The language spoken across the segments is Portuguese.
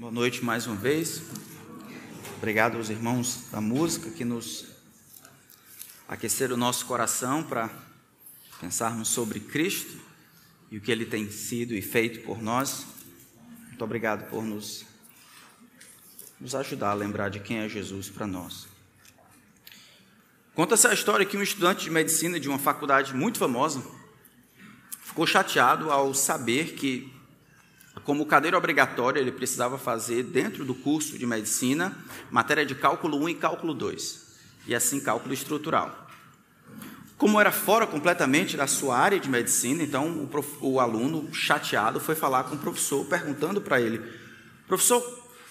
Boa noite mais uma vez. Obrigado aos irmãos da música que nos aqueceram o nosso coração para pensarmos sobre Cristo e o que ele tem sido e feito por nós. Muito obrigado por nos, nos ajudar a lembrar de quem é Jesus para nós. Conta essa história que um estudante de medicina de uma faculdade muito famosa ficou chateado ao saber que, como cadeira obrigatória, ele precisava fazer dentro do curso de medicina matéria de cálculo 1 e cálculo 2, e assim cálculo estrutural. Como era fora completamente da sua área de medicina, então o, prof, o aluno, chateado, foi falar com o professor, perguntando para ele: Professor,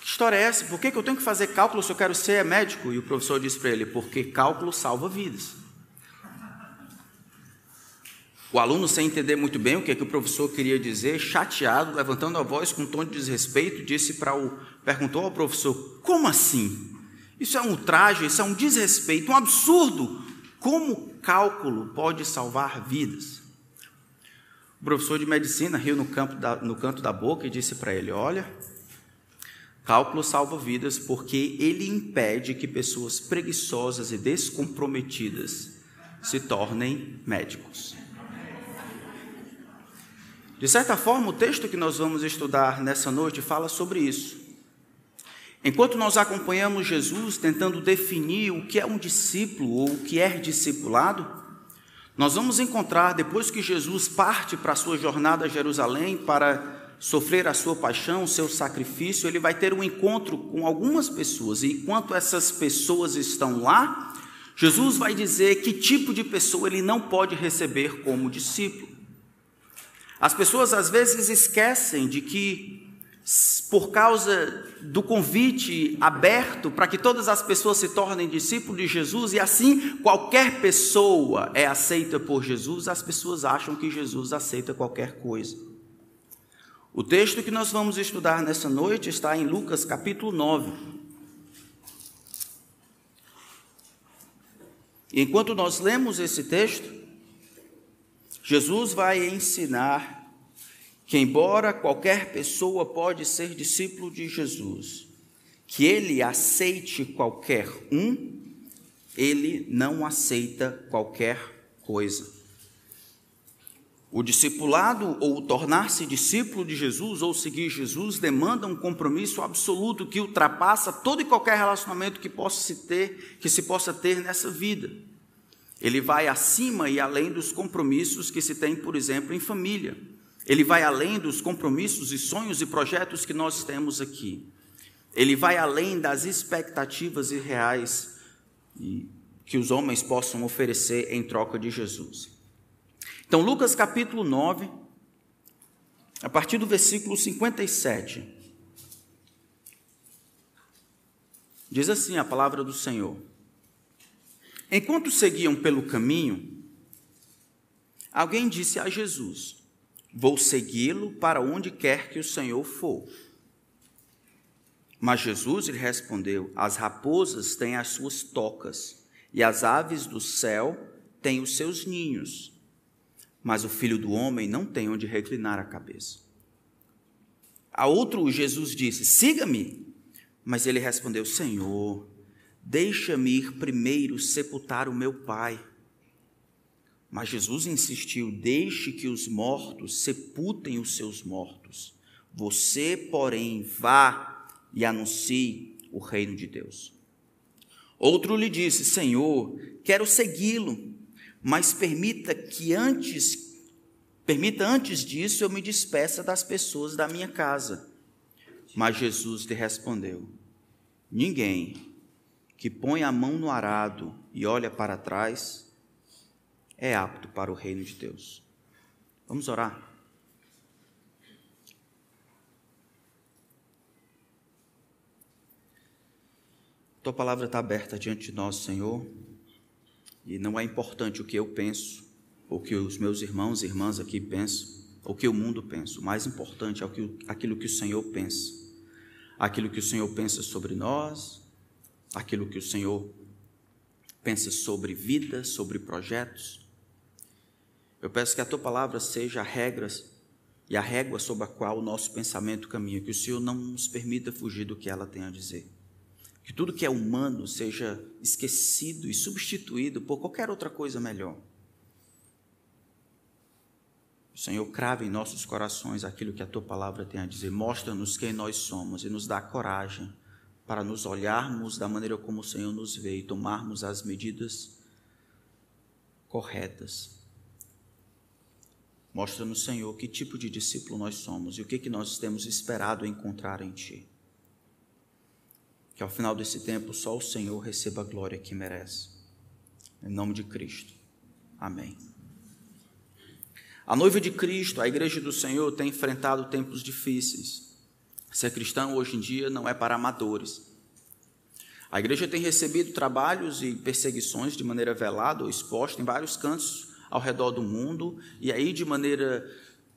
que história é essa? Por que, que eu tenho que fazer cálculo se eu quero ser médico? E o professor disse para ele: Porque cálculo salva vidas. O aluno, sem entender muito bem o que, é que o professor queria dizer, chateado, levantando a voz com um tom de desrespeito, disse para o perguntou ao professor: "Como assim? Isso é um ultraje, isso é um desrespeito, um absurdo. Como cálculo pode salvar vidas?" O professor de medicina riu no, da, no canto da boca e disse para ele: Olha, cálculo salva vidas porque ele impede que pessoas preguiçosas e descomprometidas se tornem médicos. De certa forma, o texto que nós vamos estudar nessa noite fala sobre isso. Enquanto nós acompanhamos Jesus tentando definir o que é um discípulo ou o que é discipulado, nós vamos encontrar, depois que Jesus parte para a sua jornada a Jerusalém para sofrer a sua paixão, o seu sacrifício, ele vai ter um encontro com algumas pessoas, e enquanto essas pessoas estão lá, Jesus vai dizer que tipo de pessoa ele não pode receber como discípulo. As pessoas às vezes esquecem de que, por causa do convite aberto para que todas as pessoas se tornem discípulos de Jesus e assim qualquer pessoa é aceita por Jesus, as pessoas acham que Jesus aceita qualquer coisa. O texto que nós vamos estudar nessa noite está em Lucas capítulo 9. E enquanto nós lemos esse texto, Jesus vai ensinar que embora qualquer pessoa pode ser discípulo de Jesus, que ele aceite qualquer um, ele não aceita qualquer coisa. O discipulado ou tornar-se discípulo de Jesus ou seguir Jesus demanda um compromisso absoluto que ultrapassa todo e qualquer relacionamento que possa se ter, que se possa ter nessa vida. Ele vai acima e além dos compromissos que se tem, por exemplo, em família. Ele vai além dos compromissos e sonhos e projetos que nós temos aqui. Ele vai além das expectativas irreais que os homens possam oferecer em troca de Jesus. Então, Lucas capítulo 9, a partir do versículo 57, diz assim a palavra do Senhor. Enquanto seguiam pelo caminho, alguém disse a Jesus: Vou segui-lo para onde quer que o Senhor for. Mas Jesus lhe respondeu: As raposas têm as suas tocas, e as aves do céu têm os seus ninhos, mas o filho do homem não tem onde reclinar a cabeça. A outro Jesus disse: Siga-me. Mas ele respondeu: Senhor, Deixa-me ir primeiro sepultar o meu pai. Mas Jesus insistiu: Deixe que os mortos sepultem os seus mortos. Você, porém, vá e anuncie o reino de Deus. Outro lhe disse: Senhor, quero segui-lo, mas permita que antes permita antes disso eu me despeça das pessoas da minha casa. Mas Jesus lhe respondeu: Ninguém que põe a mão no arado e olha para trás, é apto para o reino de Deus. Vamos orar. Tua palavra está aberta diante de nós, Senhor, e não é importante o que eu penso, ou que os meus irmãos e irmãs aqui pensam, ou que o mundo pensa. O mais importante é aquilo que o Senhor pensa. Aquilo que o Senhor pensa sobre nós, aquilo que o Senhor pensa sobre vida, sobre projetos. Eu peço que a tua palavra seja a regra e a régua sobre a qual o nosso pensamento caminha, que o Senhor não nos permita fugir do que ela tem a dizer. Que tudo que é humano seja esquecido e substituído por qualquer outra coisa melhor. O Senhor crave em nossos corações aquilo que a tua palavra tem a dizer. Mostra-nos quem nós somos e nos dá coragem para nos olharmos da maneira como o Senhor nos vê e tomarmos as medidas corretas Mostra-nos, Senhor, que tipo de discípulo nós somos e o que, que nós temos esperado encontrar em Ti. Que ao final desse tempo só o Senhor receba a glória que merece. Em nome de Cristo. Amém. A noiva de Cristo, a igreja do Senhor, tem enfrentado tempos difíceis. Ser cristão hoje em dia não é para amadores. A igreja tem recebido trabalhos e perseguições de maneira velada ou exposta em vários cantos ao redor do mundo, e aí de maneira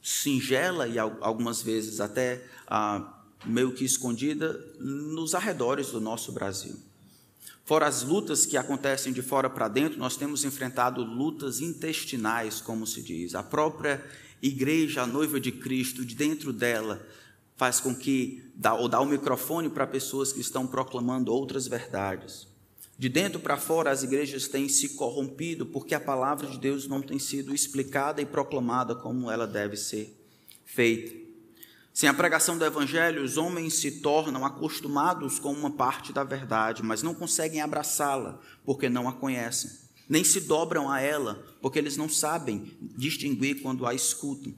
singela e algumas vezes até ah, meio que escondida nos arredores do nosso Brasil. Fora as lutas que acontecem de fora para dentro, nós temos enfrentado lutas intestinais, como se diz. A própria igreja, a noiva de Cristo, de dentro dela, faz com que, dá, ou dá o microfone para pessoas que estão proclamando outras verdades. De dentro para fora, as igrejas têm se corrompido porque a palavra de Deus não tem sido explicada e proclamada como ela deve ser feita. Sem a pregação do Evangelho, os homens se tornam acostumados com uma parte da verdade, mas não conseguem abraçá-la porque não a conhecem, nem se dobram a ela porque eles não sabem distinguir quando a escutam.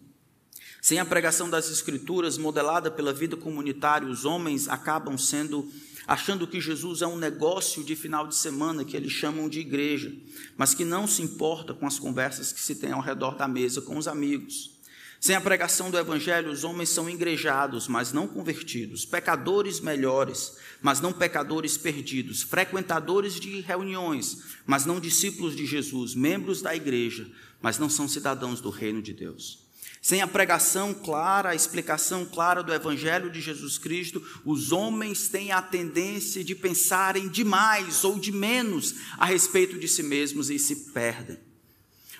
Sem a pregação das Escrituras, modelada pela vida comunitária, os homens acabam sendo achando que Jesus é um negócio de final de semana que eles chamam de igreja, mas que não se importa com as conversas que se tem ao redor da mesa com os amigos. Sem a pregação do Evangelho, os homens são engrejados, mas não convertidos, pecadores melhores, mas não pecadores perdidos, frequentadores de reuniões, mas não discípulos de Jesus, membros da igreja, mas não são cidadãos do reino de Deus. Sem a pregação clara, a explicação clara do Evangelho de Jesus Cristo, os homens têm a tendência de pensarem demais ou de menos a respeito de si mesmos e se perdem.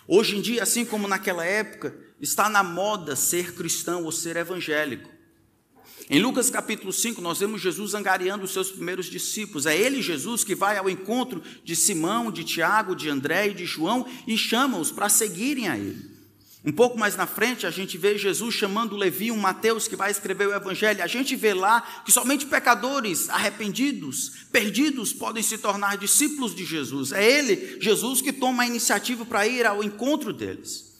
Hoje em dia, assim como naquela época, está na moda ser cristão ou ser evangélico. Em Lucas capítulo 5, nós vemos Jesus angariando os seus primeiros discípulos. É ele, Jesus, que vai ao encontro de Simão, de Tiago, de André e de João e chama-os para seguirem a ele. Um pouco mais na frente, a gente vê Jesus chamando Levi, um Mateus que vai escrever o Evangelho. A gente vê lá que somente pecadores arrependidos, perdidos, podem se tornar discípulos de Jesus. É Ele, Jesus, que toma a iniciativa para ir ao encontro deles.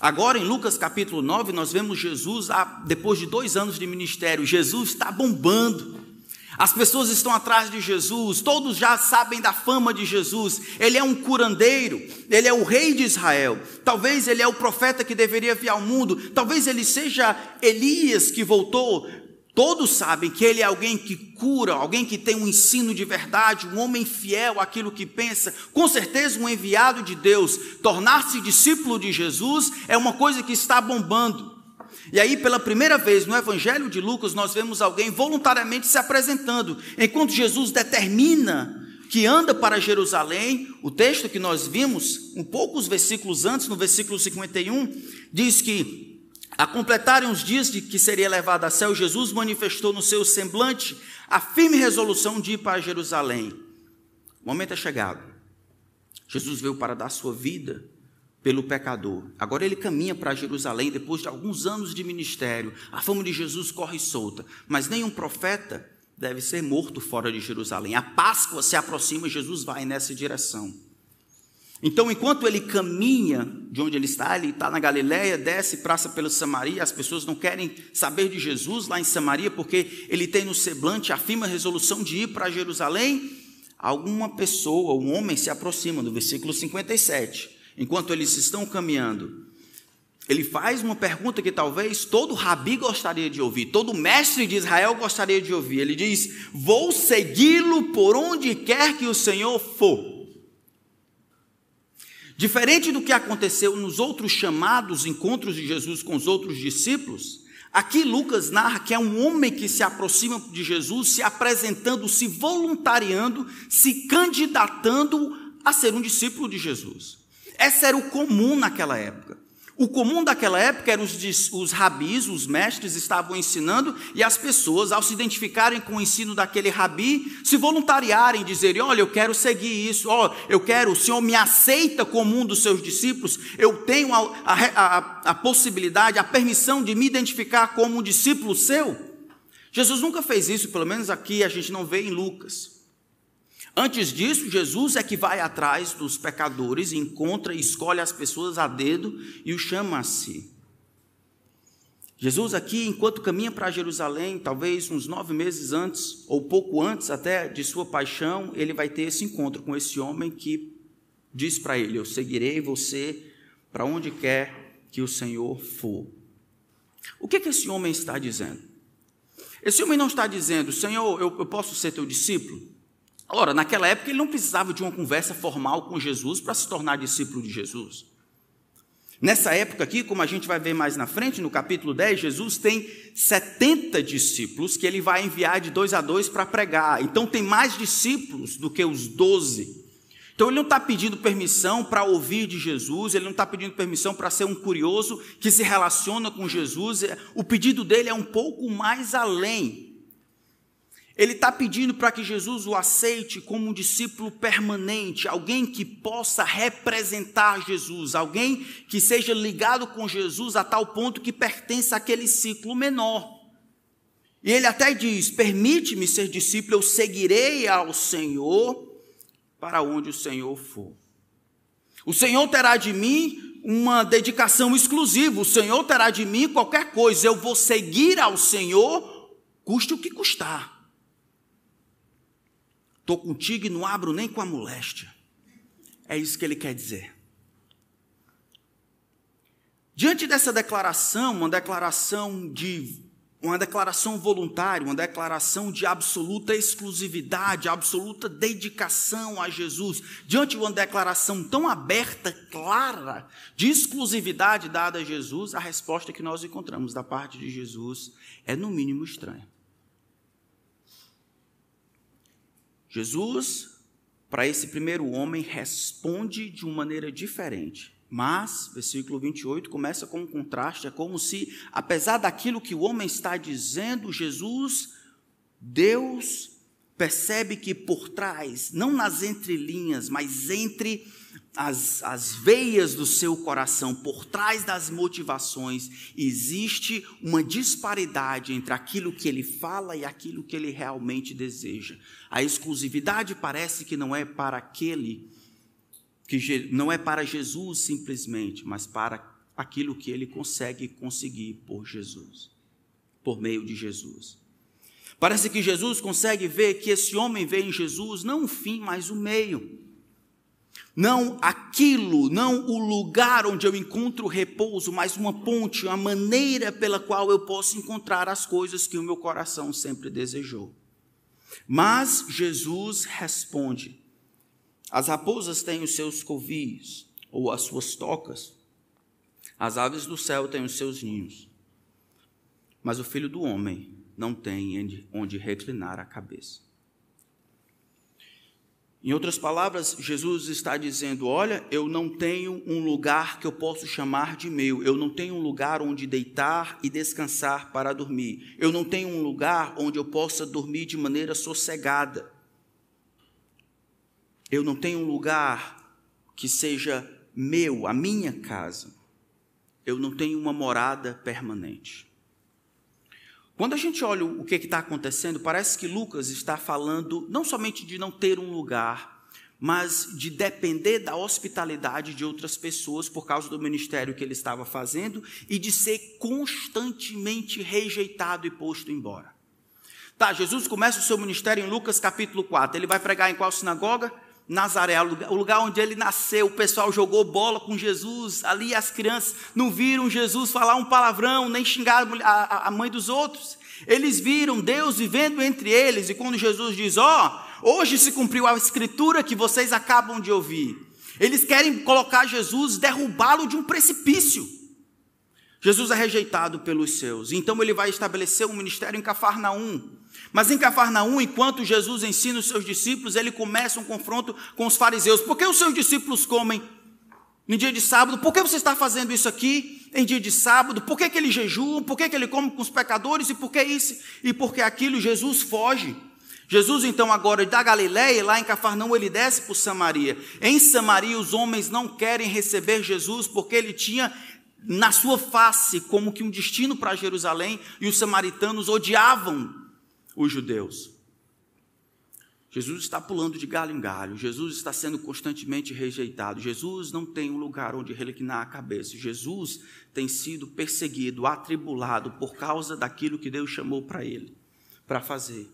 Agora, em Lucas capítulo 9, nós vemos Jesus, depois de dois anos de ministério, Jesus está bombando. As pessoas estão atrás de Jesus, todos já sabem da fama de Jesus. Ele é um curandeiro, ele é o rei de Israel. Talvez ele é o profeta que deveria vir ao mundo, talvez ele seja Elias que voltou. Todos sabem que ele é alguém que cura, alguém que tem um ensino de verdade, um homem fiel àquilo que pensa, com certeza um enviado de Deus. Tornar-se discípulo de Jesus é uma coisa que está bombando. E aí, pela primeira vez no Evangelho de Lucas, nós vemos alguém voluntariamente se apresentando, enquanto Jesus determina que anda para Jerusalém. O texto que nós vimos, um poucos versículos antes, no versículo 51, diz que a completarem os dias de que seria levado a céu, Jesus manifestou no seu semblante a firme resolução de ir para Jerusalém. O momento é chegado. Jesus veio para dar sua vida pelo pecador. Agora ele caminha para Jerusalém depois de alguns anos de ministério. A fama de Jesus corre solta, mas nenhum profeta deve ser morto fora de Jerusalém. A Páscoa se aproxima, Jesus vai nessa direção. Então, enquanto ele caminha de onde ele está, ele está na Galiléia, desce, praça pela Samaria, as pessoas não querem saber de Jesus lá em Samaria, porque ele tem no semblante a firme resolução de ir para Jerusalém. Alguma pessoa, um homem, se aproxima, no versículo 57 enquanto eles estão caminhando, ele faz uma pergunta que talvez todo rabi gostaria de ouvir, todo mestre de Israel gostaria de ouvir. Ele diz: Vou segui-lo por onde quer que o Senhor for. Diferente do que aconteceu nos outros chamados encontros de Jesus com os outros discípulos, aqui Lucas narra que é um homem que se aproxima de Jesus, se apresentando, se voluntariando, se candidatando a ser um discípulo de Jesus. Essa era o comum naquela época. O comum daquela época era os, os rabis, os mestres estavam ensinando e as pessoas, ao se identificarem com o ensino daquele rabi, se voluntariarem, dizerem: Olha, eu quero seguir isso, oh, eu quero, o Senhor me aceita como um dos seus discípulos, eu tenho a, a, a, a possibilidade, a permissão de me identificar como um discípulo seu. Jesus nunca fez isso, pelo menos aqui a gente não vê em Lucas. Antes disso, Jesus é que vai atrás dos pecadores, encontra e escolhe as pessoas a dedo e os chama a si. Jesus, aqui, enquanto caminha para Jerusalém, talvez uns nove meses antes, ou pouco antes até de sua paixão, ele vai ter esse encontro com esse homem que diz para ele: Eu seguirei você para onde quer que o Senhor for. O que, que esse homem está dizendo? Esse homem não está dizendo, Senhor, eu, eu posso ser teu discípulo? Ora, naquela época ele não precisava de uma conversa formal com Jesus para se tornar discípulo de Jesus. Nessa época aqui, como a gente vai ver mais na frente, no capítulo 10, Jesus tem 70 discípulos que ele vai enviar de dois a dois para pregar. Então tem mais discípulos do que os 12. Então ele não está pedindo permissão para ouvir de Jesus, ele não está pedindo permissão para ser um curioso que se relaciona com Jesus. O pedido dele é um pouco mais além. Ele está pedindo para que Jesus o aceite como um discípulo permanente, alguém que possa representar Jesus, alguém que seja ligado com Jesus a tal ponto que pertence àquele ciclo menor. E ele até diz: Permite-me ser discípulo, eu seguirei ao Senhor para onde o Senhor for. O Senhor terá de mim uma dedicação exclusiva, o Senhor terá de mim qualquer coisa, eu vou seguir ao Senhor, custe o que custar. Estou contigo e não abro nem com a moléstia. É isso que ele quer dizer. Diante dessa declaração, uma declaração de uma declaração voluntária, uma declaração de absoluta exclusividade, absoluta dedicação a Jesus, diante de uma declaração tão aberta, clara, de exclusividade dada a Jesus, a resposta que nós encontramos da parte de Jesus é no mínimo estranha. Jesus, para esse primeiro homem, responde de uma maneira diferente. Mas, versículo 28 começa com um contraste, é como se, apesar daquilo que o homem está dizendo, Jesus, Deus, percebe que por trás, não nas entrelinhas, mas entre as, as veias do seu coração, por trás das motivações, existe uma disparidade entre aquilo que ele fala e aquilo que ele realmente deseja. A exclusividade parece que não é para aquele, que não é para Jesus simplesmente, mas para aquilo que ele consegue conseguir por Jesus, por meio de Jesus. Parece que Jesus consegue ver que esse homem vê em Jesus não o fim, mas o meio não aquilo, não o lugar onde eu encontro repouso, mas uma ponte, uma maneira pela qual eu posso encontrar as coisas que o meu coração sempre desejou. Mas Jesus responde: as raposas têm os seus covis, ou as suas tocas, as aves do céu têm os seus ninhos, mas o filho do homem não tem onde reclinar a cabeça. Em outras palavras, Jesus está dizendo: Olha, eu não tenho um lugar que eu posso chamar de meu, eu não tenho um lugar onde deitar e descansar para dormir, eu não tenho um lugar onde eu possa dormir de maneira sossegada, eu não tenho um lugar que seja meu, a minha casa, eu não tenho uma morada permanente. Quando a gente olha o que está acontecendo, parece que Lucas está falando não somente de não ter um lugar, mas de depender da hospitalidade de outras pessoas por causa do ministério que ele estava fazendo e de ser constantemente rejeitado e posto embora. Tá, Jesus começa o seu ministério em Lucas capítulo 4. Ele vai pregar em qual sinagoga? Nazaré, o lugar onde ele nasceu, o pessoal jogou bola com Jesus, ali as crianças não viram Jesus falar um palavrão, nem xingar a, mãe dos outros. Eles viram Deus vivendo entre eles, e quando Jesus diz: Ó, oh, hoje se cumpriu a escritura que vocês acabam de ouvir. Eles querem colocar Jesus, derrubá-lo de um precipício. Jesus é rejeitado pelos seus, então ele vai estabelecer um ministério em Cafarnaum. Mas em Cafarnaum, enquanto Jesus ensina os seus discípulos, ele começa um confronto com os fariseus. Por que os seus discípulos comem no dia de sábado, por que você está fazendo isso aqui em dia de sábado? Por que, que ele jejua? Por que, que ele come com os pecadores? E por que isso? E por que aquilo? Jesus foge. Jesus, então, agora da Galiléia, lá em Cafarnaum, ele desce por Samaria. Em Samaria, os homens não querem receber Jesus porque ele tinha na sua face como que um destino para Jerusalém e os samaritanos odiavam os judeus. Jesus está pulando de galho em galho, Jesus está sendo constantemente rejeitado, Jesus não tem um lugar onde reclinar a cabeça, Jesus tem sido perseguido, atribulado por causa daquilo que Deus chamou para ele, para fazer.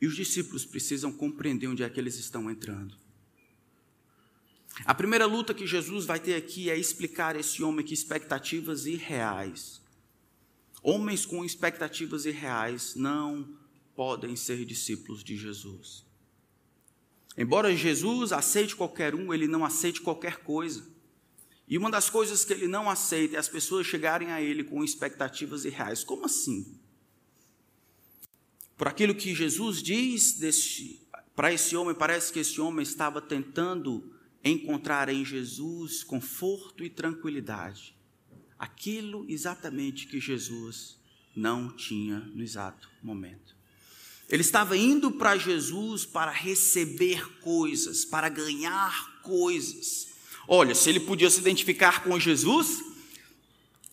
E os discípulos precisam compreender onde é que eles estão entrando. A primeira luta que Jesus vai ter aqui é explicar esse homem que expectativas irreais. Homens com expectativas irreais não podem ser discípulos de Jesus. Embora Jesus aceite qualquer um, ele não aceite qualquer coisa. E uma das coisas que ele não aceita é as pessoas chegarem a ele com expectativas irreais. Como assim? Por aquilo que Jesus diz para esse homem, parece que esse homem estava tentando encontrar em Jesus conforto e tranquilidade. Aquilo exatamente que Jesus não tinha no exato momento. Ele estava indo para Jesus para receber coisas, para ganhar coisas. Olha, se ele podia se identificar com Jesus,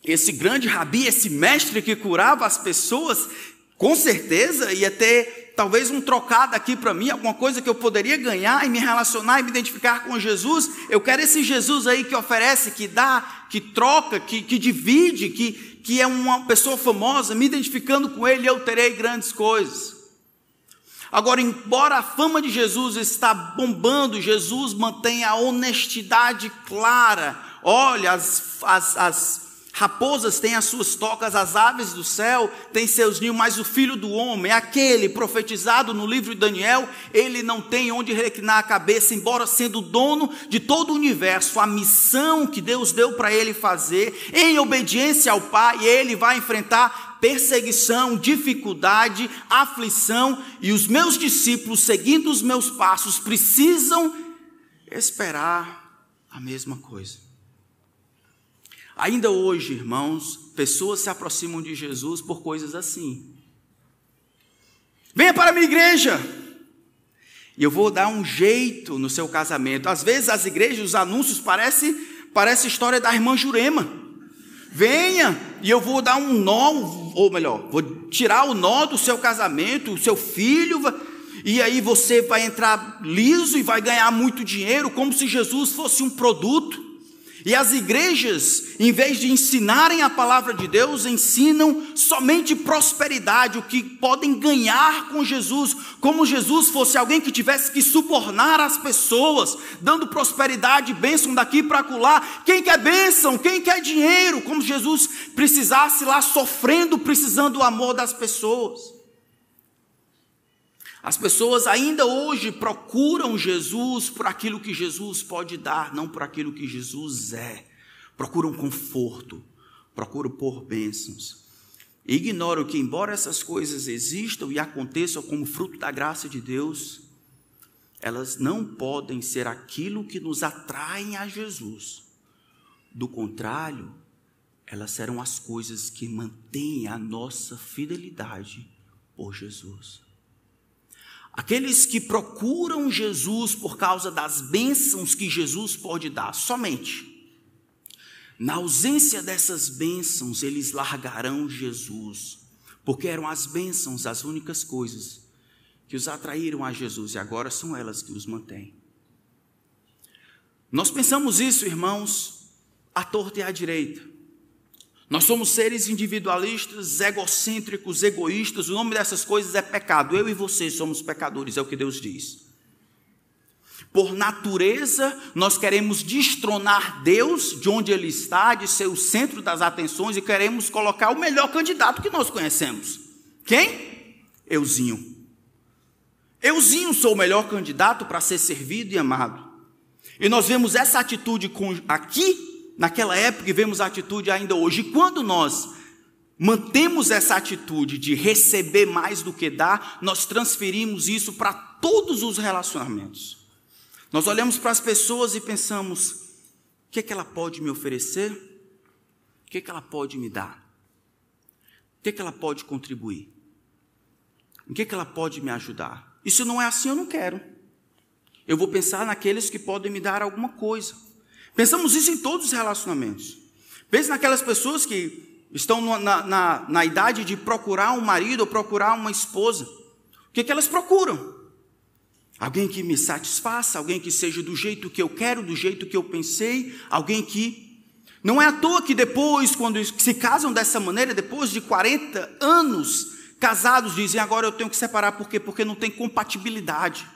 esse grande rabi, esse mestre que curava as pessoas, com certeza ia ter talvez um trocado aqui para mim, alguma coisa que eu poderia ganhar e me relacionar e me identificar com Jesus. Eu quero esse Jesus aí que oferece, que dá, que troca, que, que divide, que, que é uma pessoa famosa, me identificando com ele, eu terei grandes coisas. Agora, embora a fama de Jesus está bombando, Jesus mantém a honestidade clara. Olha, as, as, as Raposas têm as suas tocas, as aves do céu têm seus ninhos, mas o filho do homem, aquele profetizado no livro de Daniel, ele não tem onde reclinar a cabeça, embora sendo dono de todo o universo, a missão que Deus deu para ele fazer, em obediência ao Pai, ele vai enfrentar perseguição, dificuldade, aflição, e os meus discípulos, seguindo os meus passos, precisam esperar a mesma coisa. Ainda hoje, irmãos, pessoas se aproximam de Jesus por coisas assim. Venha para a minha igreja. E eu vou dar um jeito no seu casamento. Às vezes as igrejas, os anúncios parece parece história da irmã Jurema. Venha e eu vou dar um nó, ou melhor, vou tirar o nó do seu casamento, o seu filho e aí você vai entrar liso e vai ganhar muito dinheiro, como se Jesus fosse um produto. E as igrejas, em vez de ensinarem a palavra de Deus, ensinam somente prosperidade, o que podem ganhar com Jesus, como Jesus fosse alguém que tivesse que subornar as pessoas, dando prosperidade, bênção daqui para acolá. Quem quer bênção? Quem quer dinheiro? Como Jesus precisasse lá sofrendo, precisando do amor das pessoas. As pessoas ainda hoje procuram Jesus por aquilo que Jesus pode dar, não por aquilo que Jesus é. Procuram conforto, procuram por bênçãos. E ignoram que, embora essas coisas existam e aconteçam como fruto da graça de Deus, elas não podem ser aquilo que nos atraem a Jesus. Do contrário, elas serão as coisas que mantêm a nossa fidelidade por Jesus. Aqueles que procuram Jesus por causa das bênçãos que Jesus pode dar, somente. Na ausência dessas bênçãos, eles largarão Jesus, porque eram as bênçãos as únicas coisas que os atraíram a Jesus e agora são elas que os mantêm. Nós pensamos isso, irmãos, à torta e à direita. Nós somos seres individualistas, egocêntricos, egoístas. O nome dessas coisas é pecado. Eu e você somos pecadores, é o que Deus diz. Por natureza, nós queremos destronar Deus de onde Ele está, de ser o centro das atenções, e queremos colocar o melhor candidato que nós conhecemos. Quem? Euzinho. Euzinho sou o melhor candidato para ser servido e amado. E nós vemos essa atitude aqui naquela época e vemos a atitude ainda hoje. E quando nós mantemos essa atitude de receber mais do que dar, nós transferimos isso para todos os relacionamentos. Nós olhamos para as pessoas e pensamos: o que, é que ela pode me oferecer? O que, é que ela pode me dar? O que, é que ela pode contribuir? O que, é que ela pode me ajudar? Se não é assim, eu não quero. Eu vou pensar naqueles que podem me dar alguma coisa. Pensamos isso em todos os relacionamentos. Pense naquelas pessoas que estão na, na, na idade de procurar um marido ou procurar uma esposa. O que, é que elas procuram? Alguém que me satisfaça, alguém que seja do jeito que eu quero, do jeito que eu pensei, alguém que. Não é à toa que depois, quando se casam dessa maneira, depois de 40 anos casados, dizem agora eu tenho que separar, por quê? Porque não tem compatibilidade.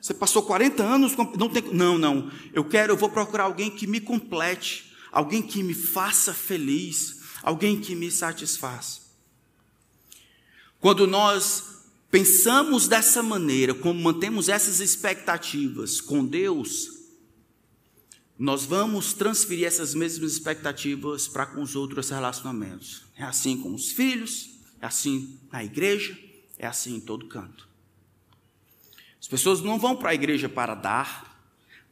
Você passou 40 anos, não tem. Não, não. Eu quero, eu vou procurar alguém que me complete, alguém que me faça feliz, alguém que me satisfaça. Quando nós pensamos dessa maneira, como mantemos essas expectativas com Deus, nós vamos transferir essas mesmas expectativas para com os outros relacionamentos. É assim com os filhos, é assim na igreja, é assim em todo canto. As pessoas não vão para a igreja para dar,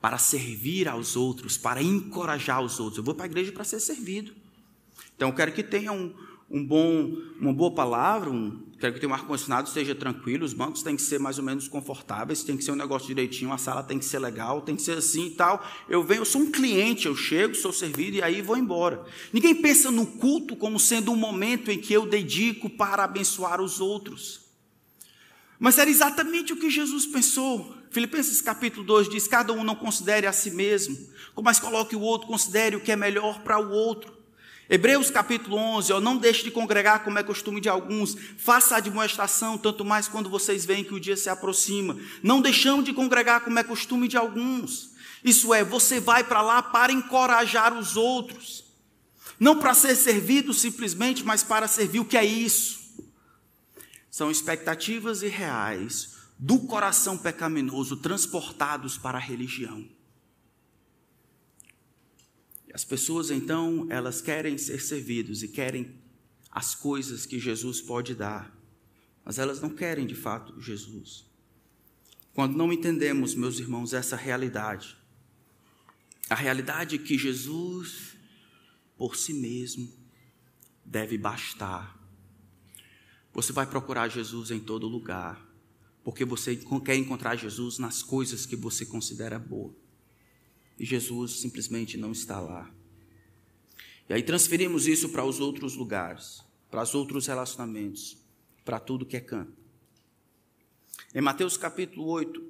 para servir aos outros, para encorajar os outros. Eu vou para a igreja para ser servido. Então, eu quero que tenha um, um bom, uma boa palavra, um, quero que tenha um ar-condicionado esteja tranquilo, os bancos têm que ser mais ou menos confortáveis, tem que ser um negócio direitinho, a sala tem que ser legal, tem que ser assim e tal. Eu venho, eu sou um cliente, eu chego, sou servido e aí vou embora. Ninguém pensa no culto como sendo um momento em que eu dedico para abençoar os outros. Mas era exatamente o que Jesus pensou. Filipenses capítulo 2 diz: Cada um não considere a si mesmo, mas coloque o outro, considere o que é melhor para o outro. Hebreus capítulo 11, ó, não deixe de congregar como é costume de alguns, faça a demonstração, tanto mais quando vocês veem que o dia se aproxima. Não deixamos de congregar como é costume de alguns. Isso é, você vai para lá para encorajar os outros. Não para ser servido simplesmente, mas para servir o que é isso. São expectativas irreais do coração pecaminoso transportados para a religião. As pessoas então, elas querem ser servidos e querem as coisas que Jesus pode dar, mas elas não querem de fato Jesus. Quando não entendemos, meus irmãos, essa realidade, a realidade que Jesus, por si mesmo, deve bastar. Você vai procurar Jesus em todo lugar, porque você quer encontrar Jesus nas coisas que você considera boa e Jesus simplesmente não está lá. E aí transferimos isso para os outros lugares, para os outros relacionamentos, para tudo que é canto. Em Mateus capítulo 8,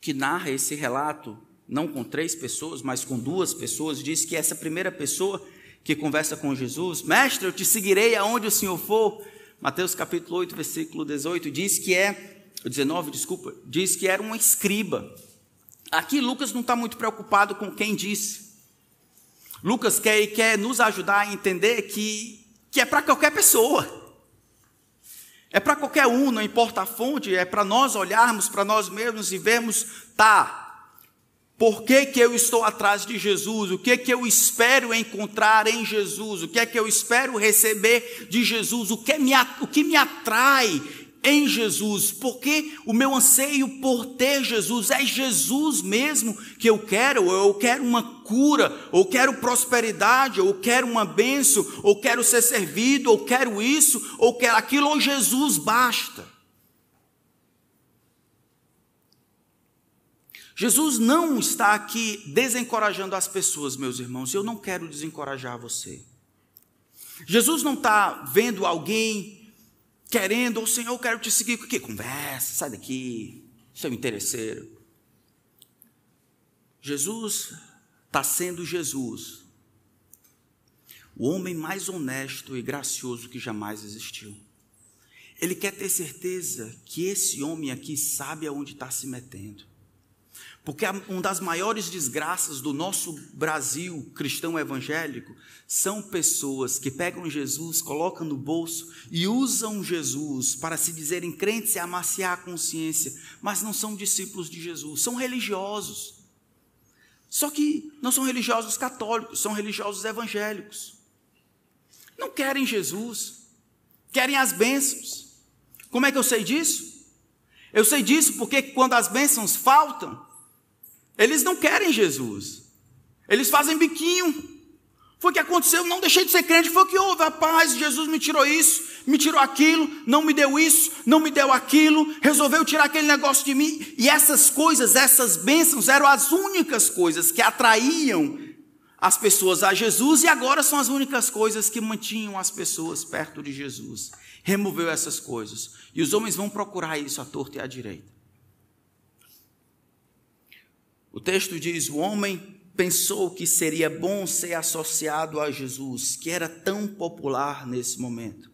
que narra esse relato, não com três pessoas, mas com duas pessoas, diz que essa primeira pessoa que conversa com Jesus, mestre, eu te seguirei aonde o Senhor for. Mateus capítulo 8, versículo 18, diz que é, 19, desculpa, diz que era um escriba. Aqui Lucas não está muito preocupado com quem disse. Lucas quer, quer nos ajudar a entender que, que é para qualquer pessoa. É para qualquer um, não importa a fonte, é para nós olharmos para nós mesmos e vermos, tá, por que, que eu estou atrás de Jesus? O que que eu espero encontrar em Jesus? O que é que eu espero receber de Jesus? O que me, o que me atrai em Jesus, porque o meu anseio por ter Jesus? É Jesus mesmo que eu quero, eu quero uma cura, ou quero prosperidade, ou quero uma benção, ou quero ser servido, ou quero isso, ou quero aquilo, ou Jesus basta. Jesus não está aqui desencorajando as pessoas, meus irmãos, eu não quero desencorajar você. Jesus não está vendo alguém querendo, o Senhor, eu quero te seguir. Que conversa, sai daqui, seu interesseiro. Jesus está sendo Jesus, o homem mais honesto e gracioso que jamais existiu. Ele quer ter certeza que esse homem aqui sabe aonde está se metendo. Porque uma das maiores desgraças do nosso Brasil cristão evangélico são pessoas que pegam Jesus, colocam no bolso e usam Jesus para se dizerem crentes e amaciar a consciência, mas não são discípulos de Jesus, são religiosos. Só que não são religiosos católicos, são religiosos evangélicos. Não querem Jesus, querem as bênçãos. Como é que eu sei disso? Eu sei disso porque quando as bênçãos faltam, Eles não querem Jesus. Eles fazem biquinho. Foi o que aconteceu, não deixei de ser crente, foi o que houve, rapaz, Jesus me tirou isso, me tirou aquilo, não me deu isso, não me deu aquilo, resolveu tirar aquele negócio de mim, e essas coisas, essas bênçãos eram as únicas coisas que atraíam as pessoas a Jesus, e agora são as únicas coisas que mantinham as pessoas perto de Jesus. Removeu essas coisas, e os homens vão procurar isso à torta e à direita. O texto diz: o homem pensou que seria bom ser associado a Jesus, que era tão popular nesse momento.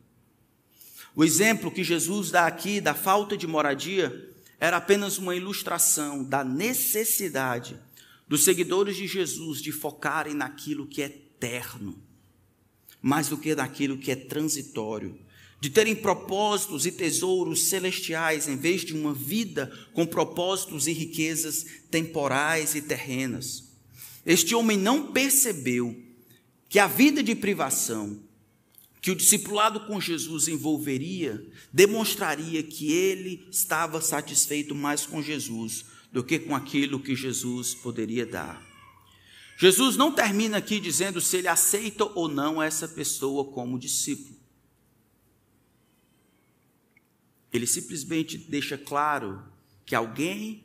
O exemplo que Jesus dá aqui da falta de moradia era apenas uma ilustração da necessidade dos seguidores de Jesus de focarem naquilo que é eterno, mais do que naquilo que é transitório, de terem propósitos e tesouros celestiais em vez de uma vida com propósitos e riquezas temporais e terrenas. Este homem não percebeu que a vida de privação que o discipulado com Jesus envolveria demonstraria que ele estava satisfeito mais com Jesus do que com aquilo que Jesus poderia dar. Jesus não termina aqui dizendo se ele aceita ou não essa pessoa como discípulo. Ele simplesmente deixa claro que alguém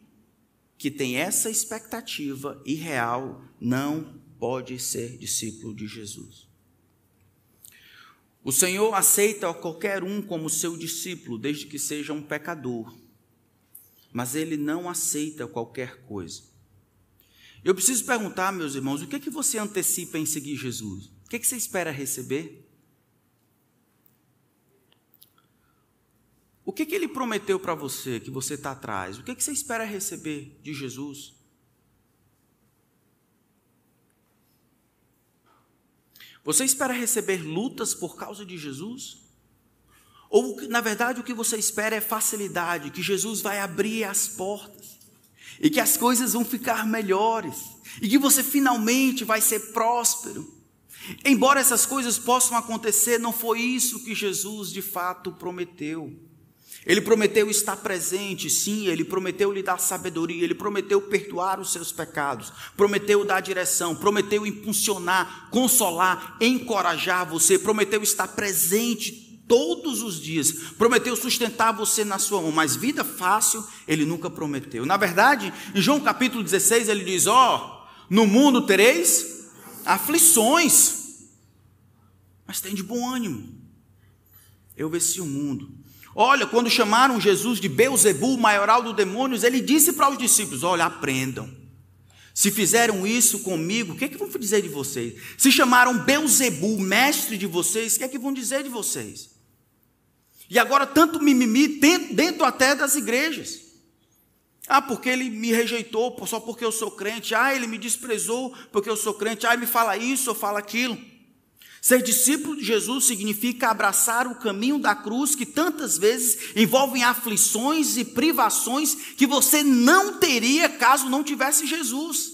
que tem essa expectativa irreal não pode ser discípulo de Jesus. O Senhor aceita qualquer um como seu discípulo, desde que seja um pecador, mas ele não aceita qualquer coisa. Eu preciso perguntar, meus irmãos, o que é que você antecipa em seguir Jesus? O que é que você espera receber? O que, que ele prometeu para você que você está atrás? O que, que você espera receber de Jesus? Você espera receber lutas por causa de Jesus? Ou, na verdade, o que você espera é facilidade, que Jesus vai abrir as portas, e que as coisas vão ficar melhores, e que você finalmente vai ser próspero. Embora essas coisas possam acontecer, não foi isso que Jesus de fato prometeu. Ele prometeu estar presente, sim, ele prometeu lhe dar sabedoria, ele prometeu perdoar os seus pecados, prometeu dar direção, prometeu impulsionar, consolar, encorajar você, prometeu estar presente todos os dias, prometeu sustentar você na sua mão, mas vida fácil ele nunca prometeu. Na verdade, em João capítulo 16 ele diz: Ó, oh, no mundo tereis aflições, mas tem de bom ânimo. Eu venci o mundo. Olha, quando chamaram Jesus de Beuzebu, maioral dos demônios, ele disse para os discípulos: Olha, aprendam. Se fizeram isso comigo, o que, é que vão dizer de vocês? Se chamaram Beuzebu, mestre de vocês, o que é que vão dizer de vocês? E agora tanto mimimi dentro, até das igrejas. Ah, porque ele me rejeitou só porque eu sou crente. Ah, ele me desprezou porque eu sou crente. Ah, ele me fala isso ou fala aquilo. Ser discípulo de Jesus significa abraçar o caminho da cruz que tantas vezes envolvem aflições e privações que você não teria caso não tivesse Jesus.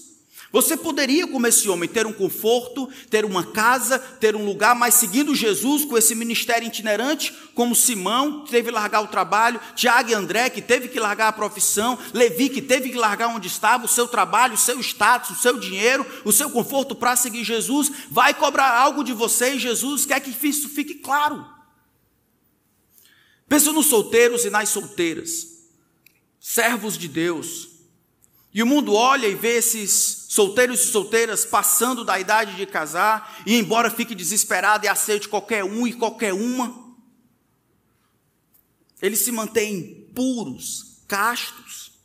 Você poderia, como esse homem, ter um conforto, ter uma casa, ter um lugar, mas seguindo Jesus com esse ministério itinerante, como Simão, que teve que largar o trabalho, Tiago e André, que teve que largar a profissão, Levi, que teve que largar onde estava, o seu trabalho, o seu status, o seu dinheiro, o seu conforto para seguir Jesus, vai cobrar algo de você e Jesus quer que isso fique claro. Pensa nos solteiros e nas solteiras, servos de Deus, e o mundo olha e vê esses solteiros e solteiras passando da idade de casar, e embora fique desesperado e aceite qualquer um e qualquer uma, eles se mantêm puros, castos,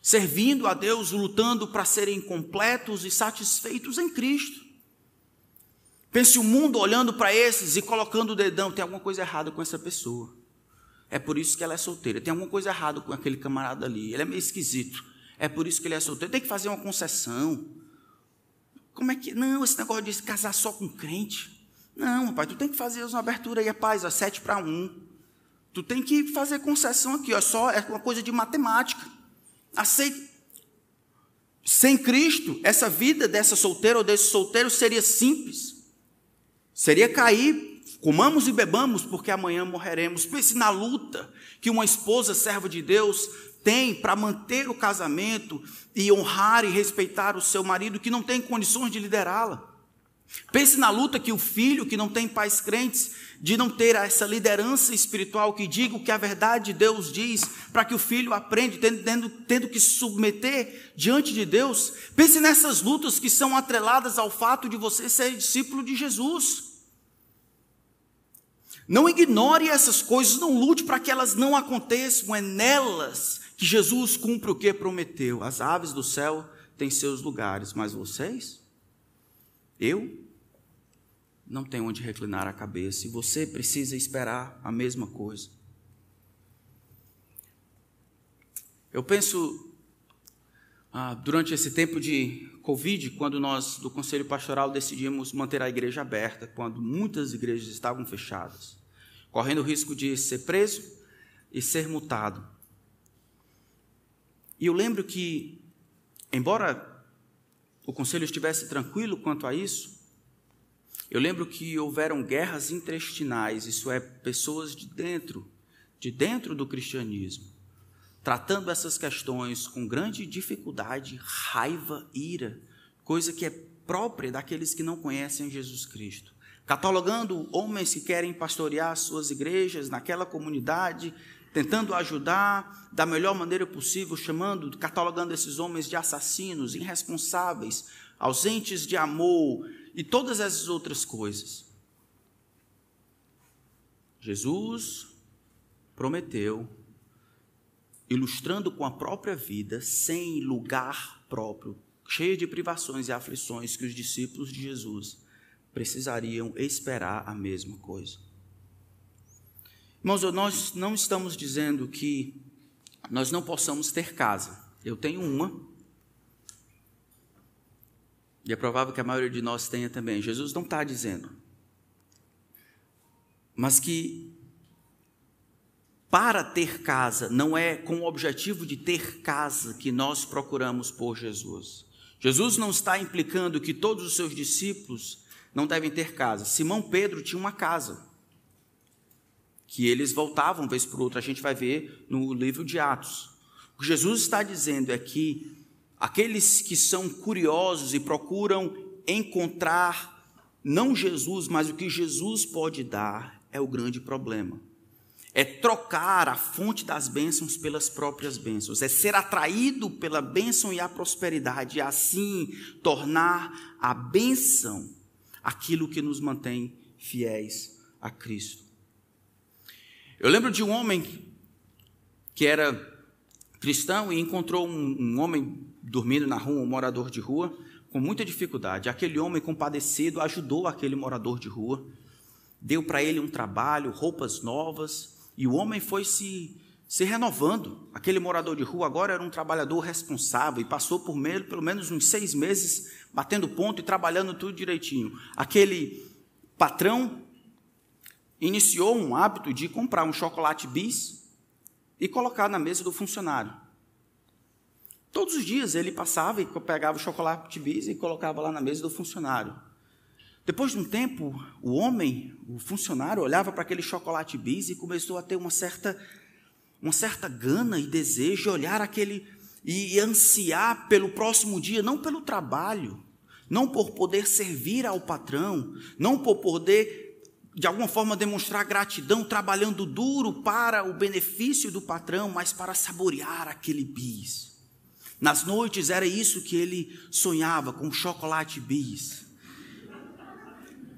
servindo a Deus, lutando para serem completos e satisfeitos em Cristo. Pense o mundo olhando para esses e colocando o dedão, tem alguma coisa errada com essa pessoa. É por isso que ela é solteira. Tem alguma coisa errada com aquele camarada ali. Ele é meio esquisito. É por isso que ele é solteiro. Tem que fazer uma concessão. Como é que. Não, esse negócio de casar só com crente. Não, rapaz, tu tem que fazer uma abertura aí, rapaz, ó, sete para um. Tu tem que fazer concessão aqui, ó, só é uma coisa de matemática. Aceite. Sem Cristo, essa vida dessa solteira ou desse solteiro seria simples. Seria cair, comamos e bebamos, porque amanhã morreremos. Pense na luta que uma esposa serva de Deus tem para manter o casamento e honrar e respeitar o seu marido que não tem condições de liderá-la. Pense na luta que o filho que não tem pais crentes, de não ter essa liderança espiritual que diga o que a verdade de Deus diz, para que o filho aprenda, tendo, tendo, tendo que se submeter diante de Deus. Pense nessas lutas que são atreladas ao fato de você ser discípulo de Jesus. Não ignore essas coisas, não lute para que elas não aconteçam, é nelas que Jesus cumpre o que prometeu. As aves do céu têm seus lugares, mas vocês? Eu não tenho onde reclinar a cabeça e você precisa esperar a mesma coisa. Eu penso, ah, durante esse tempo de Covid, quando nós do Conselho Pastoral decidimos manter a igreja aberta, quando muitas igrejas estavam fechadas, correndo o risco de ser preso e ser multado. E eu lembro que, embora o conselho estivesse tranquilo quanto a isso, eu lembro que houveram guerras intestinais, isso é, pessoas de dentro, de dentro do cristianismo, tratando essas questões com grande dificuldade, raiva, ira, coisa que é própria daqueles que não conhecem Jesus Cristo. Catalogando homens que querem pastorear suas igrejas naquela comunidade, tentando ajudar da melhor maneira possível, chamando, catalogando esses homens de assassinos, irresponsáveis, ausentes de amor e todas essas outras coisas. Jesus prometeu, ilustrando com a própria vida, sem lugar próprio, cheio de privações e aflições, que os discípulos de Jesus precisariam esperar a mesma coisa. Irmãos, nós não estamos dizendo que nós não possamos ter casa. Eu tenho uma. E é provável que a maioria de nós tenha também. Jesus não está dizendo. Mas que para ter casa, não é com o objetivo de ter casa que nós procuramos por Jesus. Jesus não está implicando que todos os seus discípulos não devem ter casa. Simão Pedro tinha uma casa que eles voltavam vez por outra, a gente vai ver no livro de Atos. O que Jesus está dizendo é que aqueles que são curiosos e procuram encontrar não Jesus, mas o que Jesus pode dar, é o grande problema. É trocar a fonte das bênçãos pelas próprias bênçãos, é ser atraído pela bênção e a prosperidade, e assim tornar a bênção aquilo que nos mantém fiéis a Cristo. Eu lembro de um homem que era cristão e encontrou um, um homem dormindo na rua, um morador de rua, com muita dificuldade. Aquele homem compadecido ajudou aquele morador de rua, deu para ele um trabalho, roupas novas, e o homem foi se, se renovando. Aquele morador de rua agora era um trabalhador responsável e passou por meio, pelo menos uns seis meses batendo ponto e trabalhando tudo direitinho. Aquele patrão iniciou um hábito de comprar um chocolate bis e colocar na mesa do funcionário. Todos os dias ele passava e pegava o chocolate bis e colocava lá na mesa do funcionário. Depois de um tempo, o homem, o funcionário, olhava para aquele chocolate bis e começou a ter uma certa, uma certa gana e desejo de olhar aquele e ansiar pelo próximo dia, não pelo trabalho, não por poder servir ao patrão, não por poder de alguma forma demonstrar gratidão, trabalhando duro para o benefício do patrão, mas para saborear aquele bis. Nas noites era isso que ele sonhava, com chocolate bis.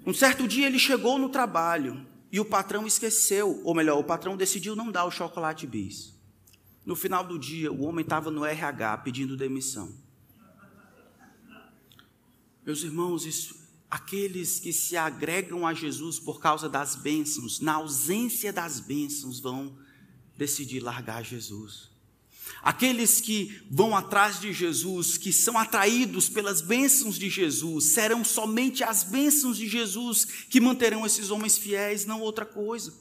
Um certo dia ele chegou no trabalho e o patrão esqueceu, ou melhor, o patrão decidiu não dar o chocolate bis. No final do dia, o homem estava no RH pedindo demissão. Meus irmãos, isso aqueles que se agregam a Jesus por causa das bênçãos, na ausência das bênçãos, vão decidir largar Jesus. Aqueles que vão atrás de Jesus, que são atraídos pelas bênçãos de Jesus, serão somente as bênçãos de Jesus que manterão esses homens fiéis, não outra coisa.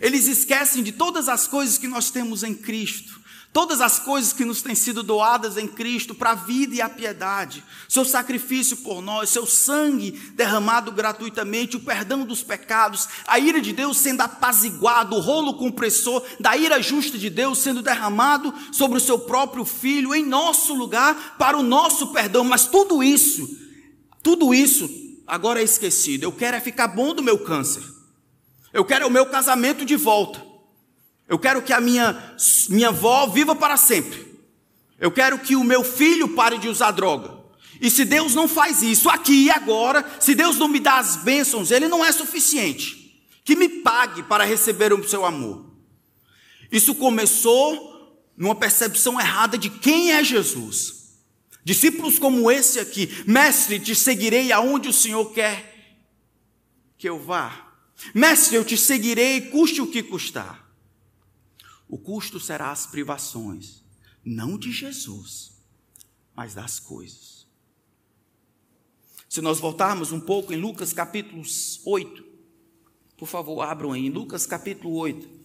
Eles esquecem de todas as coisas que nós temos em Cristo. Todas as coisas que nos têm sido doadas em Cristo para a vida e a piedade, seu sacrifício por nós, seu sangue derramado gratuitamente, o perdão dos pecados, a ira de Deus sendo apaziguado, o rolo compressor da ira justa de Deus sendo derramado sobre o seu próprio filho em nosso lugar para o nosso perdão. Mas tudo isso, tudo isso agora é esquecido. Eu quero é ficar bom do meu câncer. Eu quero o meu casamento de volta. Eu quero que a minha, minha avó viva para sempre. Eu quero que o meu filho pare de usar droga. E se Deus não faz isso aqui e agora, se Deus não me dá as bênçãos, Ele não é suficiente. Que me pague para receber o seu amor. Isso começou numa percepção errada de quem é Jesus. Discípulos como esse aqui, mestre, te seguirei aonde o Senhor quer que eu vá. Mestre, eu te seguirei, custe o que custar. O custo será as privações, não de Jesus, mas das coisas. Se nós voltarmos um pouco em Lucas capítulo 8, por favor, abram aí, em Lucas capítulo 8.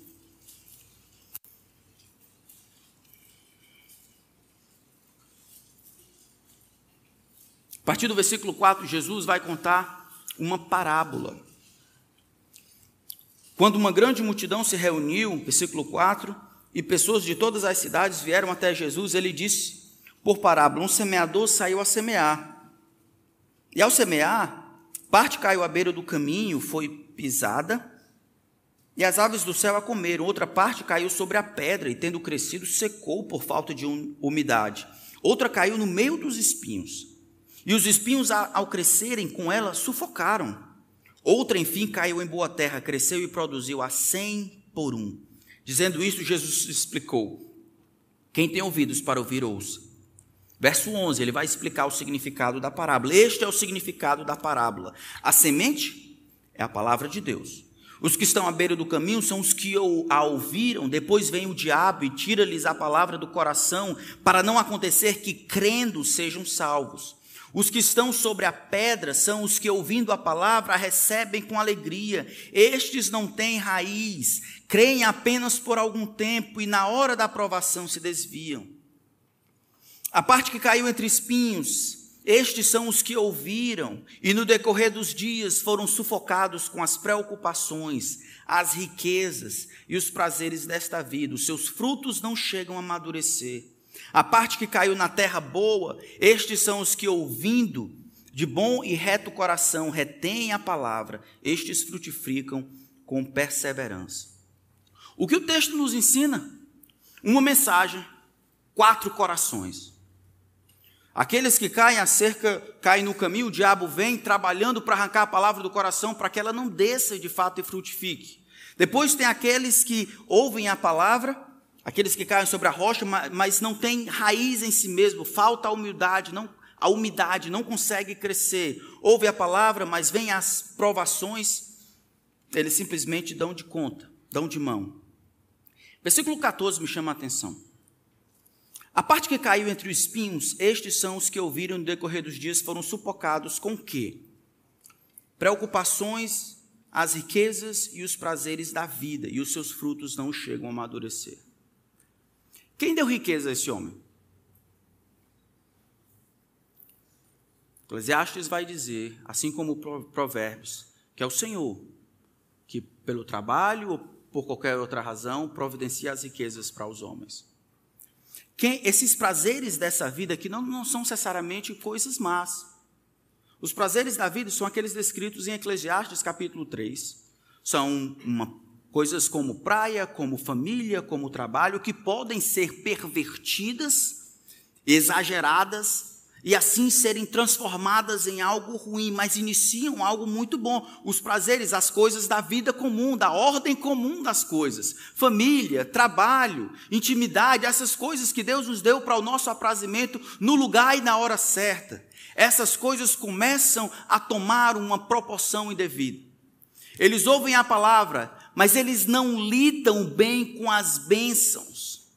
A partir do versículo 4, Jesus vai contar uma parábola. Quando uma grande multidão se reuniu, versículo 4, e pessoas de todas as cidades vieram até Jesus, ele disse, por parábola: Um semeador saiu a semear. E ao semear, parte caiu à beira do caminho, foi pisada, e as aves do céu a comeram. Outra parte caiu sobre a pedra, e tendo crescido, secou por falta de umidade. Outra caiu no meio dos espinhos. E os espinhos, ao crescerem com ela, sufocaram. Outra, enfim, caiu em boa terra, cresceu e produziu a cem por um. Dizendo isso, Jesus explicou: Quem tem ouvidos para ouvir, ouça. Verso 11, ele vai explicar o significado da parábola. Este é o significado da parábola. A semente é a palavra de Deus. Os que estão à beira do caminho são os que a ouviram, depois vem o diabo e tira-lhes a palavra do coração, para não acontecer que crendo sejam salvos. Os que estão sobre a pedra são os que, ouvindo a palavra, a recebem com alegria. Estes não têm raiz, creem apenas por algum tempo e, na hora da aprovação, se desviam. A parte que caiu entre espinhos, estes são os que ouviram e, no decorrer dos dias, foram sufocados com as preocupações, as riquezas e os prazeres desta vida. Os seus frutos não chegam a amadurecer. A parte que caiu na terra boa, estes são os que, ouvindo de bom e reto coração, retêm a palavra, estes frutificam com perseverança. O que o texto nos ensina? Uma mensagem, quatro corações. Aqueles que caem acerca, caem no caminho, o diabo vem trabalhando para arrancar a palavra do coração para que ela não desça de fato e frutifique. Depois tem aqueles que ouvem a palavra Aqueles que caem sobre a rocha, mas não têm raiz em si mesmo, falta a humildade, não, a umidade, não consegue crescer. Ouve a palavra, mas vem as provações, eles simplesmente dão de conta, dão de mão. Versículo 14 me chama a atenção. A parte que caiu entre os espinhos, estes são os que ouviram no decorrer dos dias, foram sufocados com quê? Preocupações, as riquezas e os prazeres da vida, e os seus frutos não chegam a amadurecer. Quem deu riqueza a esse homem? Eclesiastes vai dizer, assim como Provérbios, que é o Senhor que, pelo trabalho ou por qualquer outra razão, providencia as riquezas para os homens. Quem, esses prazeres dessa vida que não, não são necessariamente coisas más. Os prazeres da vida são aqueles descritos em Eclesiastes capítulo 3. São uma Coisas como praia, como família, como trabalho, que podem ser pervertidas, exageradas e assim serem transformadas em algo ruim, mas iniciam algo muito bom. Os prazeres, as coisas da vida comum, da ordem comum das coisas. Família, trabalho, intimidade, essas coisas que Deus nos deu para o nosso aprazimento no lugar e na hora certa. Essas coisas começam a tomar uma proporção indevida. Eles ouvem a palavra, mas eles não lidam bem com as bênçãos.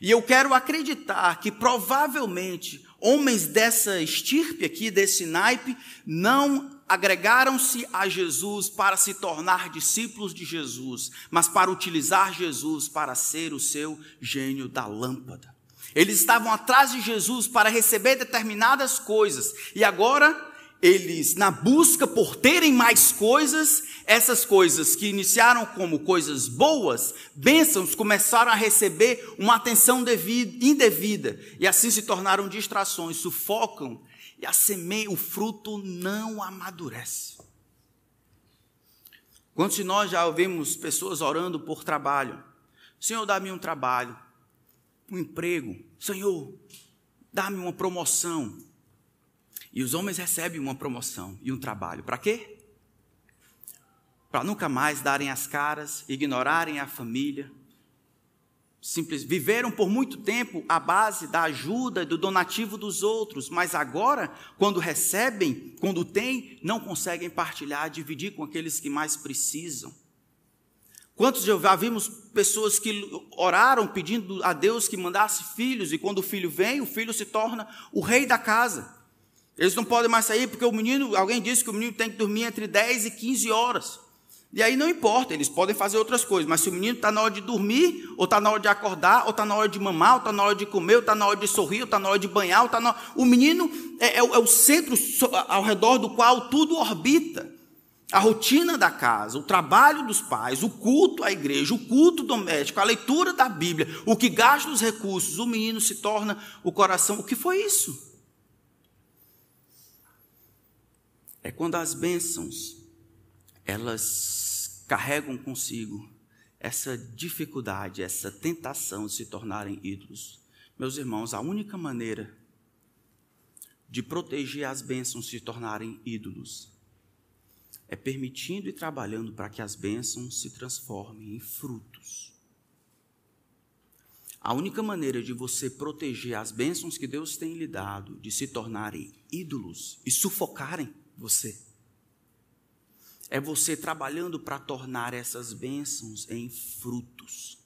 E eu quero acreditar que provavelmente homens dessa estirpe aqui, desse naipe, não agregaram-se a Jesus para se tornar discípulos de Jesus, mas para utilizar Jesus para ser o seu gênio da lâmpada. Eles estavam atrás de Jesus para receber determinadas coisas, e agora eles, na busca por terem mais coisas, essas coisas que iniciaram como coisas boas, bênçãos, começaram a receber uma atenção devida, indevida e assim se tornaram distrações, sufocam e a semente, o fruto não amadurece. Quantos de nós já ouvimos pessoas orando por trabalho? Senhor, dá-me um trabalho, um emprego. Senhor, dá-me uma promoção. E os homens recebem uma promoção e um trabalho. Para quê? Para nunca mais darem as caras, ignorarem a família. Simples, viveram por muito tempo à base da ajuda e do donativo dos outros, mas agora, quando recebem, quando têm, não conseguem partilhar, dividir com aqueles que mais precisam. Quantos já vimos pessoas que oraram pedindo a Deus que mandasse filhos, e quando o filho vem, o filho se torna o rei da casa. Eles não podem mais sair porque o menino, alguém disse que o menino tem que dormir entre 10 e 15 horas. E aí não importa, eles podem fazer outras coisas, mas se o menino está na hora de dormir, ou está na hora de acordar, ou está na hora de mamar, ou está na hora de comer, ou está na hora de sorrir, ou está na hora de banhar, ou tá na... o menino é, é, é o centro ao redor do qual tudo orbita. A rotina da casa, o trabalho dos pais, o culto à igreja, o culto doméstico, a leitura da Bíblia, o que gasta os recursos, o menino se torna o coração. O que foi isso? É quando as bênçãos elas carregam consigo essa dificuldade, essa tentação de se tornarem ídolos. Meus irmãos, a única maneira de proteger as bênçãos se tornarem ídolos é permitindo e trabalhando para que as bênçãos se transformem em frutos. A única maneira de você proteger as bênçãos que Deus tem lhe dado de se tornarem ídolos e sufocarem você. É você trabalhando para tornar essas bênçãos em frutos.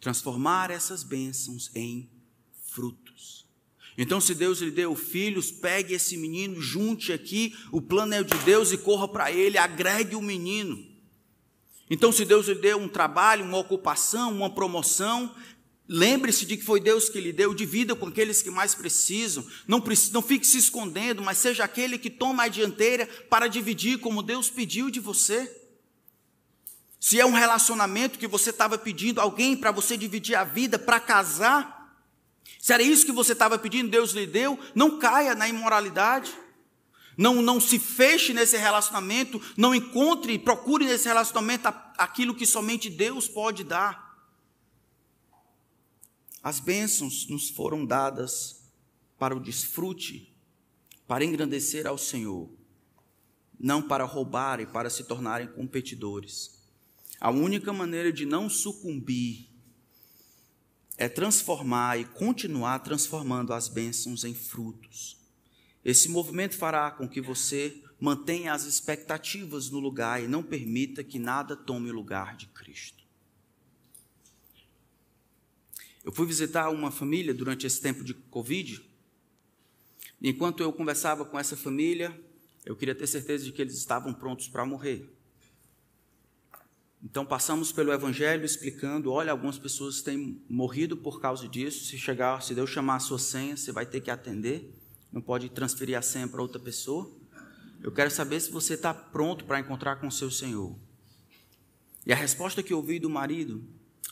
Transformar essas bênçãos em frutos. Então, se Deus lhe deu filhos, pegue esse menino, junte aqui o plano é de Deus e corra para ele, agregue o menino. Então, se Deus lhe deu um trabalho, uma ocupação, uma promoção, Lembre-se de que foi Deus que lhe deu, divida com aqueles que mais precisam. Não, não fique se escondendo, mas seja aquele que toma a dianteira para dividir como Deus pediu de você. Se é um relacionamento que você estava pedindo alguém para você dividir a vida, para casar, se era isso que você estava pedindo, Deus lhe deu, não caia na imoralidade. Não, não se feche nesse relacionamento, não encontre, procure nesse relacionamento aquilo que somente Deus pode dar. As bênçãos nos foram dadas para o desfrute, para engrandecer ao Senhor, não para roubar e para se tornarem competidores. A única maneira de não sucumbir é transformar e continuar transformando as bênçãos em frutos. Esse movimento fará com que você mantenha as expectativas no lugar e não permita que nada tome o lugar de Cristo. Eu fui visitar uma família durante esse tempo de Covid. Enquanto eu conversava com essa família, eu queria ter certeza de que eles estavam prontos para morrer. Então passamos pelo Evangelho explicando: olha, algumas pessoas têm morrido por causa disso. Se chegar, se Deus chamar a sua senha, você vai ter que atender. Não pode transferir a senha para outra pessoa. Eu quero saber se você está pronto para encontrar com o seu Senhor. E a resposta que eu ouvi do marido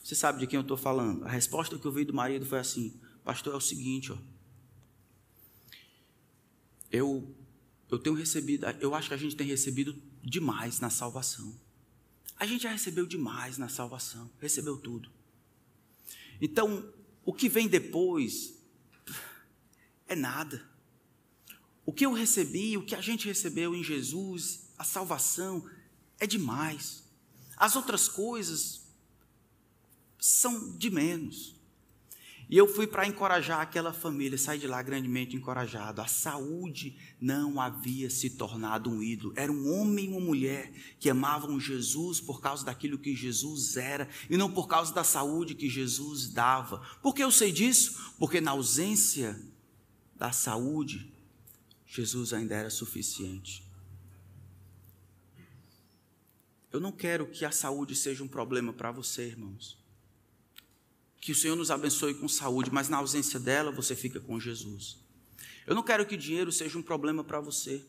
você sabe de quem eu estou falando? A resposta que eu vi do marido foi assim: Pastor, é o seguinte, ó. Eu, eu tenho recebido, eu acho que a gente tem recebido demais na salvação. A gente já recebeu demais na salvação, recebeu tudo. Então, o que vem depois é nada. O que eu recebi, o que a gente recebeu em Jesus, a salvação, é demais. As outras coisas são de menos. E eu fui para encorajar aquela família, saí de lá grandemente encorajado. A saúde não havia se tornado um ídolo. Era um homem e uma mulher que amavam Jesus por causa daquilo que Jesus era e não por causa da saúde que Jesus dava. Por que eu sei disso? Porque na ausência da saúde, Jesus ainda era suficiente. Eu não quero que a saúde seja um problema para você, irmãos. Que o Senhor nos abençoe com saúde, mas na ausência dela você fica com Jesus. Eu não quero que dinheiro seja um problema para você.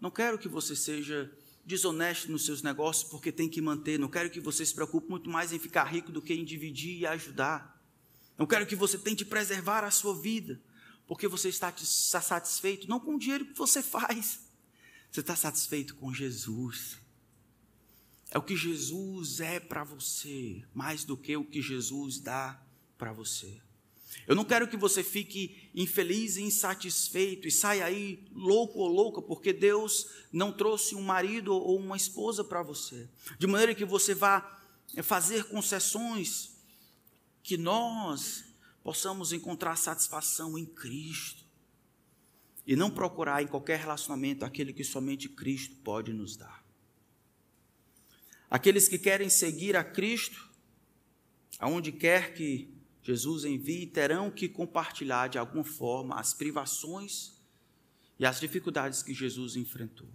Não quero que você seja desonesto nos seus negócios porque tem que manter. Não quero que você se preocupe muito mais em ficar rico do que em dividir e ajudar. Não quero que você tente preservar a sua vida porque você está satisfeito não com o dinheiro que você faz, você está satisfeito com Jesus. É o que Jesus é para você, mais do que o que Jesus dá para você. Eu não quero que você fique infeliz e insatisfeito e saia aí louco ou louca porque Deus não trouxe um marido ou uma esposa para você. De maneira que você vá fazer concessões que nós possamos encontrar satisfação em Cristo e não procurar em qualquer relacionamento aquele que somente Cristo pode nos dar. Aqueles que querem seguir a Cristo, aonde quer que Jesus envie, terão que compartilhar de alguma forma as privações e as dificuldades que Jesus enfrentou.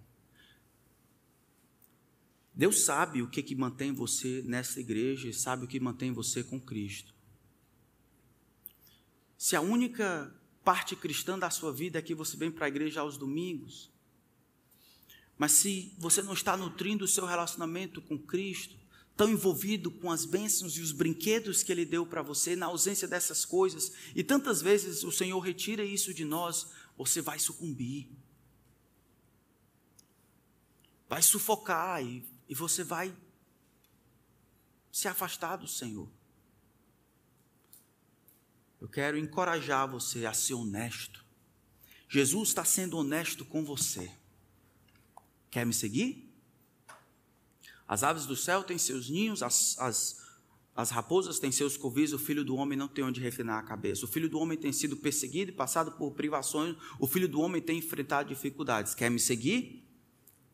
Deus sabe o que, que mantém você nessa igreja e sabe o que mantém você com Cristo. Se a única parte cristã da sua vida é que você vem para a igreja aos domingos, mas se você não está nutrindo o seu relacionamento com Cristo, tão envolvido com as bênçãos e os brinquedos que Ele deu para você, na ausência dessas coisas, e tantas vezes o Senhor retira isso de nós, você vai sucumbir, vai sufocar e, e você vai se afastar do Senhor. Eu quero encorajar você a ser honesto. Jesus está sendo honesto com você. Quer me seguir? As aves do céu têm seus ninhos, as, as, as raposas têm seus covis, o filho do homem não tem onde reclinar a cabeça. O filho do homem tem sido perseguido e passado por privações, o filho do homem tem enfrentado dificuldades. Quer me seguir?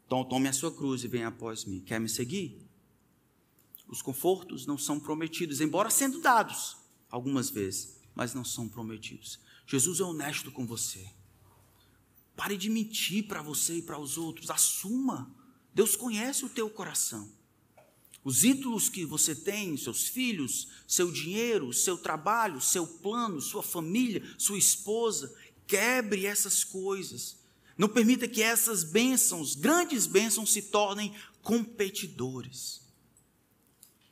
Então tome a sua cruz e venha após mim. Quer me seguir? Os confortos não são prometidos, embora sendo dados algumas vezes, mas não são prometidos. Jesus é honesto com você. Pare de mentir para você e para os outros. Assuma Deus conhece o teu coração. Os ídolos que você tem, seus filhos, seu dinheiro, seu trabalho, seu plano, sua família, sua esposa, quebre essas coisas. Não permita que essas bênçãos, grandes bênçãos, se tornem competidores.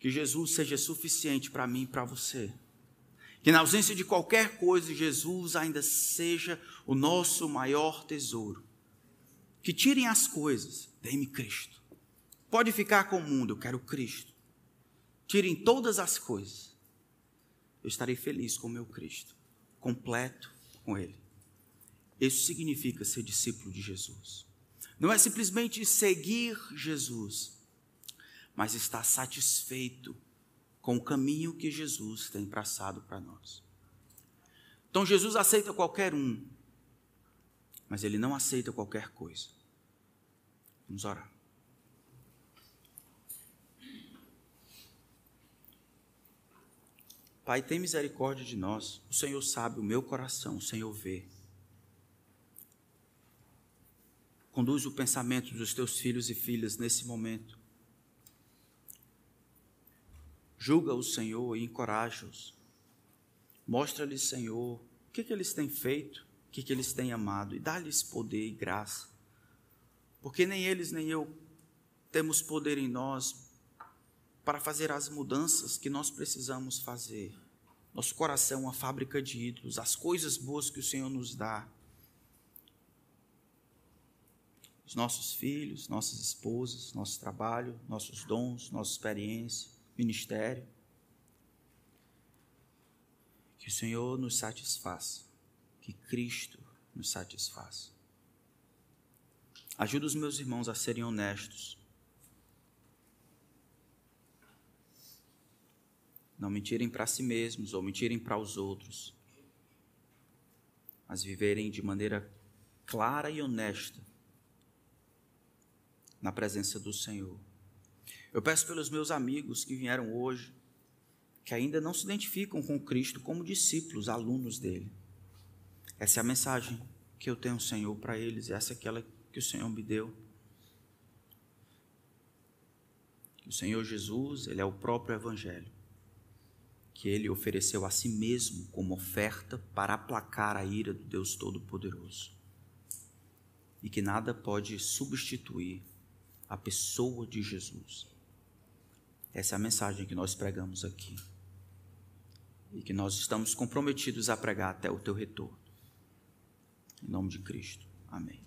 Que Jesus seja suficiente para mim e para você. Que na ausência de qualquer coisa, Jesus ainda seja o nosso maior tesouro. Que tirem as coisas Dê-me Cristo. Pode ficar com o mundo, eu quero Cristo. Tirem todas as coisas. Eu estarei feliz com o meu Cristo, completo com Ele. Isso significa ser discípulo de Jesus. Não é simplesmente seguir Jesus, mas estar satisfeito com o caminho que Jesus tem traçado para nós. Então Jesus aceita qualquer um, mas ele não aceita qualquer coisa. Vamos orar. Pai, tem misericórdia de nós. O Senhor sabe o meu coração, o Senhor vê. Conduz o pensamento dos teus filhos e filhas nesse momento. Julga o Senhor e encoraja-os. Mostra-lhes, Senhor, o que, que eles têm feito, o que, que eles têm amado, e dá-lhes poder e graça porque nem eles nem eu temos poder em nós para fazer as mudanças que nós precisamos fazer. Nosso coração é uma fábrica de ídolos, as coisas boas que o Senhor nos dá. Os nossos filhos, nossas esposas, nosso trabalho, nossos dons, nossa experiência, ministério. Que o Senhor nos satisfaça, que Cristo nos satisfaça. Ajuda os meus irmãos a serem honestos. Não mentirem para si mesmos ou mentirem para os outros, mas viverem de maneira clara e honesta na presença do Senhor. Eu peço pelos meus amigos que vieram hoje, que ainda não se identificam com Cristo como discípulos, alunos dele. Essa é a mensagem que eu tenho, Senhor, para eles. Essa é aquela que o Senhor me deu. O Senhor Jesus, Ele é o próprio Evangelho, que Ele ofereceu a si mesmo como oferta para aplacar a ira do Deus Todo-Poderoso. E que nada pode substituir a pessoa de Jesus. Essa é a mensagem que nós pregamos aqui. E que nós estamos comprometidos a pregar até o teu retorno. Em nome de Cristo. Amém.